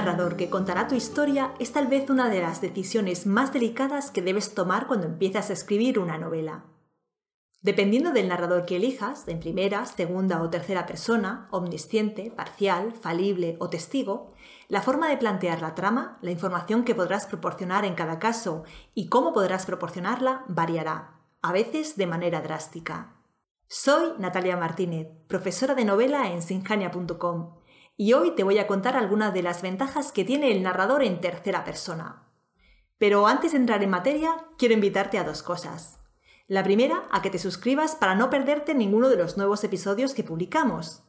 narrador que contará tu historia es tal vez una de las decisiones más delicadas que debes tomar cuando empiezas a escribir una novela. Dependiendo del narrador que elijas, en primera, segunda o tercera persona, omnisciente, parcial, falible o testigo, la forma de plantear la trama, la información que podrás proporcionar en cada caso y cómo podrás proporcionarla variará, a veces de manera drástica. Soy Natalia Martínez, profesora de novela en sinjania.com, y hoy te voy a contar algunas de las ventajas que tiene el narrador en tercera persona. Pero antes de entrar en materia, quiero invitarte a dos cosas. La primera, a que te suscribas para no perderte ninguno de los nuevos episodios que publicamos.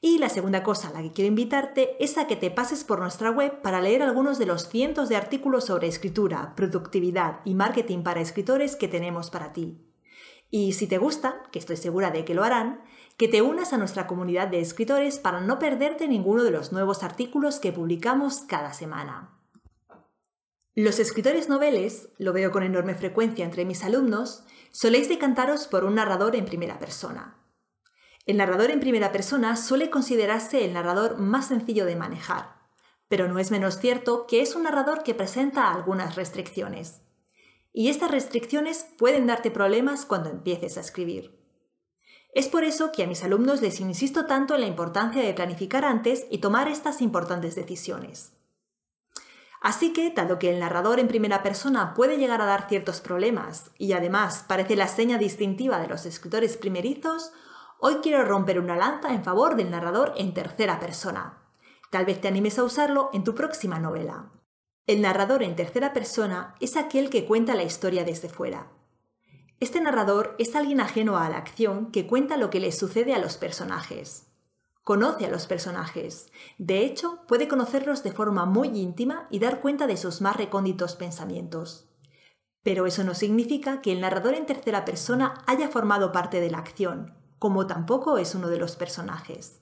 Y la segunda cosa a la que quiero invitarte es a que te pases por nuestra web para leer algunos de los cientos de artículos sobre escritura, productividad y marketing para escritores que tenemos para ti. Y si te gusta, que estoy segura de que lo harán, que te unas a nuestra comunidad de escritores para no perderte ninguno de los nuevos artículos que publicamos cada semana. Los escritores noveles, lo veo con enorme frecuencia entre mis alumnos, soléis decantaros por un narrador en primera persona. El narrador en primera persona suele considerarse el narrador más sencillo de manejar, pero no es menos cierto que es un narrador que presenta algunas restricciones. Y estas restricciones pueden darte problemas cuando empieces a escribir. Es por eso que a mis alumnos les insisto tanto en la importancia de planificar antes y tomar estas importantes decisiones. Así que, dado que el narrador en primera persona puede llegar a dar ciertos problemas y además parece la seña distintiva de los escritores primerizos, hoy quiero romper una lanza en favor del narrador en tercera persona. Tal vez te animes a usarlo en tu próxima novela. El narrador en tercera persona es aquel que cuenta la historia desde fuera. Este narrador es alguien ajeno a la acción que cuenta lo que le sucede a los personajes. Conoce a los personajes. De hecho, puede conocerlos de forma muy íntima y dar cuenta de sus más recónditos pensamientos. Pero eso no significa que el narrador en tercera persona haya formado parte de la acción, como tampoco es uno de los personajes.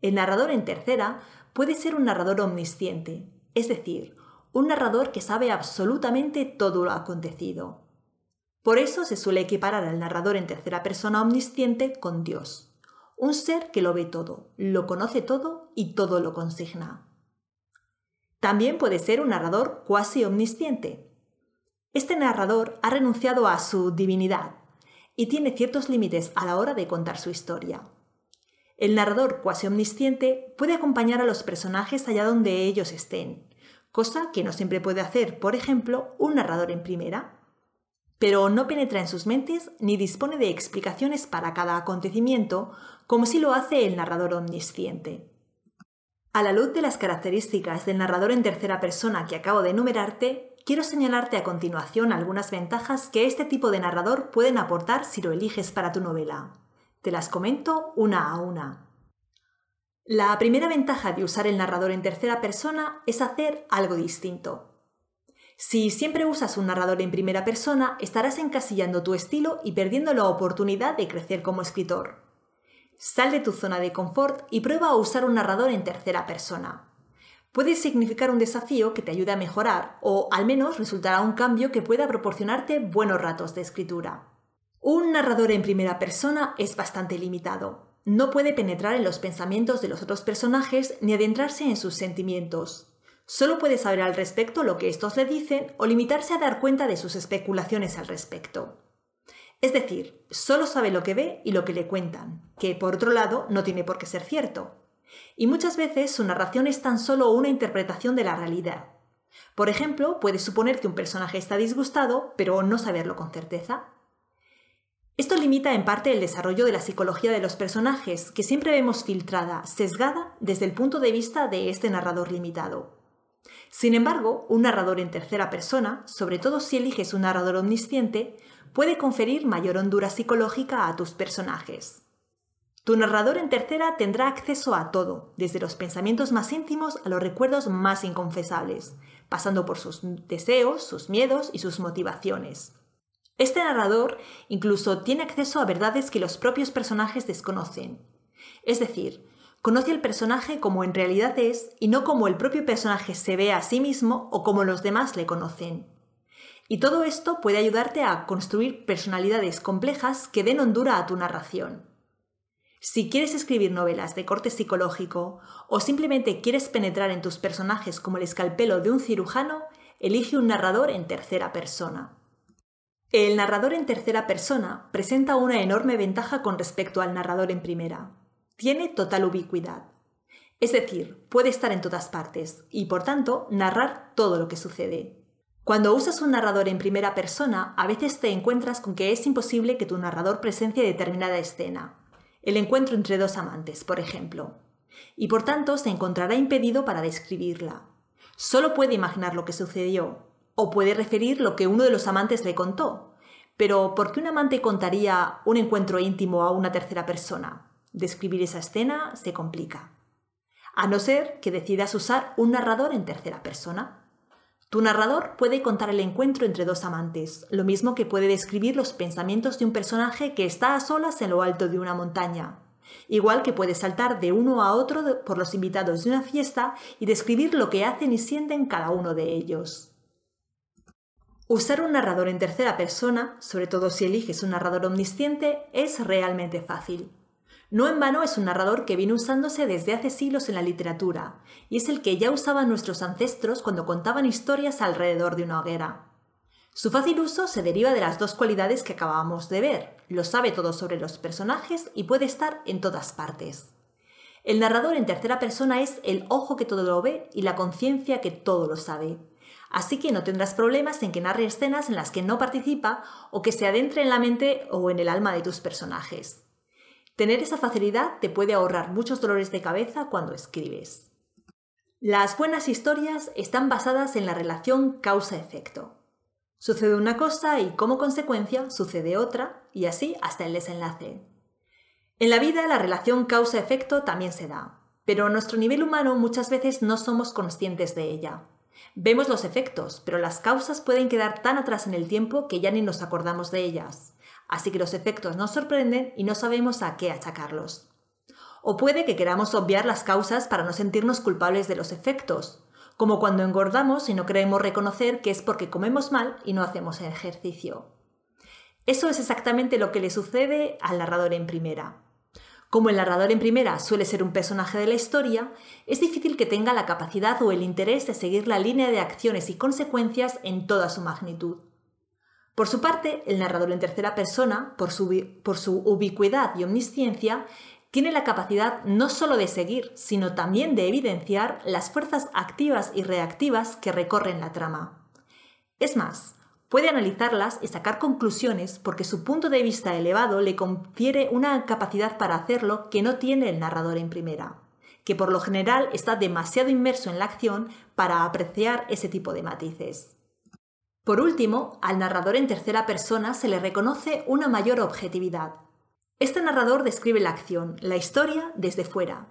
El narrador en tercera puede ser un narrador omnisciente, es decir, un narrador que sabe absolutamente todo lo acontecido. Por eso se suele equiparar al narrador en tercera persona omnisciente con Dios un ser que lo ve todo, lo conoce todo y todo lo consigna. También puede ser un narrador cuasi omnisciente. Este narrador ha renunciado a su divinidad y tiene ciertos límites a la hora de contar su historia. El narrador cuasi omnisciente puede acompañar a los personajes allá donde ellos estén, cosa que no siempre puede hacer, por ejemplo, un narrador en primera pero no penetra en sus mentes ni dispone de explicaciones para cada acontecimiento como si lo hace el narrador omnisciente. A la luz de las características del narrador en tercera persona que acabo de enumerarte, quiero señalarte a continuación algunas ventajas que este tipo de narrador pueden aportar si lo eliges para tu novela. Te las comento una a una. La primera ventaja de usar el narrador en tercera persona es hacer algo distinto. Si siempre usas un narrador en primera persona, estarás encasillando tu estilo y perdiendo la oportunidad de crecer como escritor. Sal de tu zona de confort y prueba a usar un narrador en tercera persona. Puede significar un desafío que te ayude a mejorar o al menos resultará un cambio que pueda proporcionarte buenos ratos de escritura. Un narrador en primera persona es bastante limitado. No puede penetrar en los pensamientos de los otros personajes ni adentrarse en sus sentimientos. Solo puede saber al respecto lo que estos le dicen o limitarse a dar cuenta de sus especulaciones al respecto. Es decir, solo sabe lo que ve y lo que le cuentan, que por otro lado no tiene por qué ser cierto. Y muchas veces su narración es tan solo una interpretación de la realidad. Por ejemplo, puede suponer que un personaje está disgustado, pero no saberlo con certeza. Esto limita en parte el desarrollo de la psicología de los personajes, que siempre vemos filtrada, sesgada, desde el punto de vista de este narrador limitado. Sin embargo, un narrador en tercera persona, sobre todo si eliges un narrador omnisciente, puede conferir mayor hondura psicológica a tus personajes. Tu narrador en tercera tendrá acceso a todo, desde los pensamientos más íntimos a los recuerdos más inconfesables, pasando por sus deseos, sus miedos y sus motivaciones. Este narrador incluso tiene acceso a verdades que los propios personajes desconocen. Es decir, Conoce al personaje como en realidad es y no como el propio personaje se ve a sí mismo o como los demás le conocen. Y todo esto puede ayudarte a construir personalidades complejas que den hondura a tu narración. Si quieres escribir novelas de corte psicológico o simplemente quieres penetrar en tus personajes como el escalpelo de un cirujano, elige un narrador en tercera persona. El narrador en tercera persona presenta una enorme ventaja con respecto al narrador en primera. Tiene total ubicuidad. Es decir, puede estar en todas partes y, por tanto, narrar todo lo que sucede. Cuando usas un narrador en primera persona, a veces te encuentras con que es imposible que tu narrador presencie determinada escena. El encuentro entre dos amantes, por ejemplo. Y por tanto se encontrará impedido para describirla. Solo puede imaginar lo que sucedió, o puede referir lo que uno de los amantes le contó. Pero ¿por qué un amante contaría un encuentro íntimo a una tercera persona? Describir esa escena se complica a no ser que decidas usar un narrador en tercera persona. Tu narrador puede contar el encuentro entre dos amantes, lo mismo que puede describir los pensamientos de un personaje que está a solas en lo alto de una montaña, igual que puede saltar de uno a otro por los invitados de una fiesta y describir lo que hacen y sienten cada uno de ellos. Usar un narrador en tercera persona, sobre todo si eliges un narrador omnisciente, es realmente fácil. No en vano es un narrador que viene usándose desde hace siglos en la literatura, y es el que ya usaban nuestros ancestros cuando contaban historias alrededor de una hoguera. Su fácil uso se deriva de las dos cualidades que acabamos de ver, lo sabe todo sobre los personajes y puede estar en todas partes. El narrador en tercera persona es el ojo que todo lo ve y la conciencia que todo lo sabe. Así que no tendrás problemas en que narre escenas en las que no participa o que se adentre en la mente o en el alma de tus personajes. Tener esa facilidad te puede ahorrar muchos dolores de cabeza cuando escribes. Las buenas historias están basadas en la relación causa-efecto. Sucede una cosa y como consecuencia sucede otra y así hasta el desenlace. En la vida la relación causa-efecto también se da, pero a nuestro nivel humano muchas veces no somos conscientes de ella. Vemos los efectos, pero las causas pueden quedar tan atrás en el tiempo que ya ni nos acordamos de ellas así que los efectos nos sorprenden y no sabemos a qué achacarlos. O puede que queramos obviar las causas para no sentirnos culpables de los efectos, como cuando engordamos y no queremos reconocer que es porque comemos mal y no hacemos ejercicio. Eso es exactamente lo que le sucede al narrador en primera. Como el narrador en primera suele ser un personaje de la historia, es difícil que tenga la capacidad o el interés de seguir la línea de acciones y consecuencias en toda su magnitud. Por su parte, el narrador en tercera persona, por su, ubicuidad y omnisciencia, tiene la capacidad no solo de seguir, sino también de evidenciar las fuerzas activas y reactivas que recorren la trama. Es más, puede analizarlas y sacar conclusiones porque su punto de vista elevado le confiere una capacidad para hacerlo que no tiene el narrador en primera, que por lo general está demasiado inmerso en la acción para apreciar ese tipo de matices. Por último, al narrador en tercera persona se le reconoce una mayor objetividad. Este narrador describe la acción, la historia, desde fuera.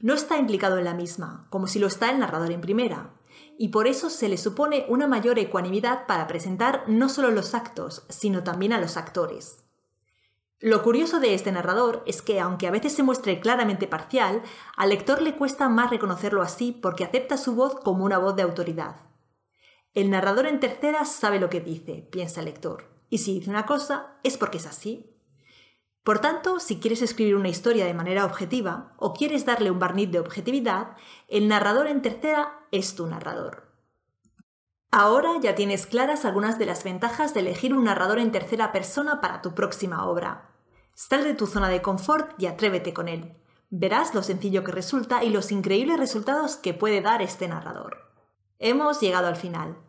No está implicado en la misma, como si lo está el narrador en primera, y por eso se le supone una mayor ecuanimidad para presentar no solo los actos, sino también a los actores. Lo curioso de este narrador es que, aunque a veces se muestre claramente parcial, al lector le cuesta más reconocerlo así porque acepta su voz como una voz de autoridad. El narrador en tercera sabe lo que dice, piensa el lector, y si dice una cosa es porque es así. Por tanto, si quieres escribir una historia de manera objetiva o quieres darle un barniz de objetividad, el narrador en tercera es tu narrador. Ahora ya tienes claras algunas de las ventajas de elegir un narrador en tercera persona para tu próxima obra. Sal de tu zona de confort y atrévete con él. Verás lo sencillo que resulta y los increíbles resultados que puede dar este narrador. Hemos llegado al final.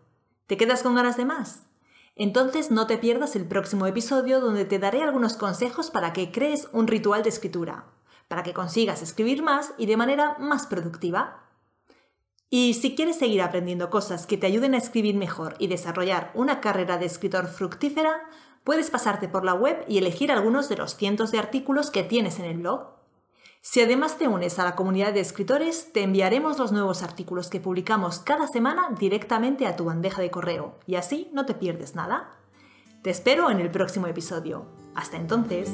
¿Te quedas con ganas de más? Entonces no te pierdas el próximo episodio donde te daré algunos consejos para que crees un ritual de escritura, para que consigas escribir más y de manera más productiva. Y si quieres seguir aprendiendo cosas que te ayuden a escribir mejor y desarrollar una carrera de escritor fructífera, puedes pasarte por la web y elegir algunos de los cientos de artículos que tienes en el blog. Si además te unes a la comunidad de escritores, te enviaremos los nuevos artículos que publicamos cada semana directamente a tu bandeja de correo y así no te pierdes nada. Te espero en el próximo episodio. Hasta entonces.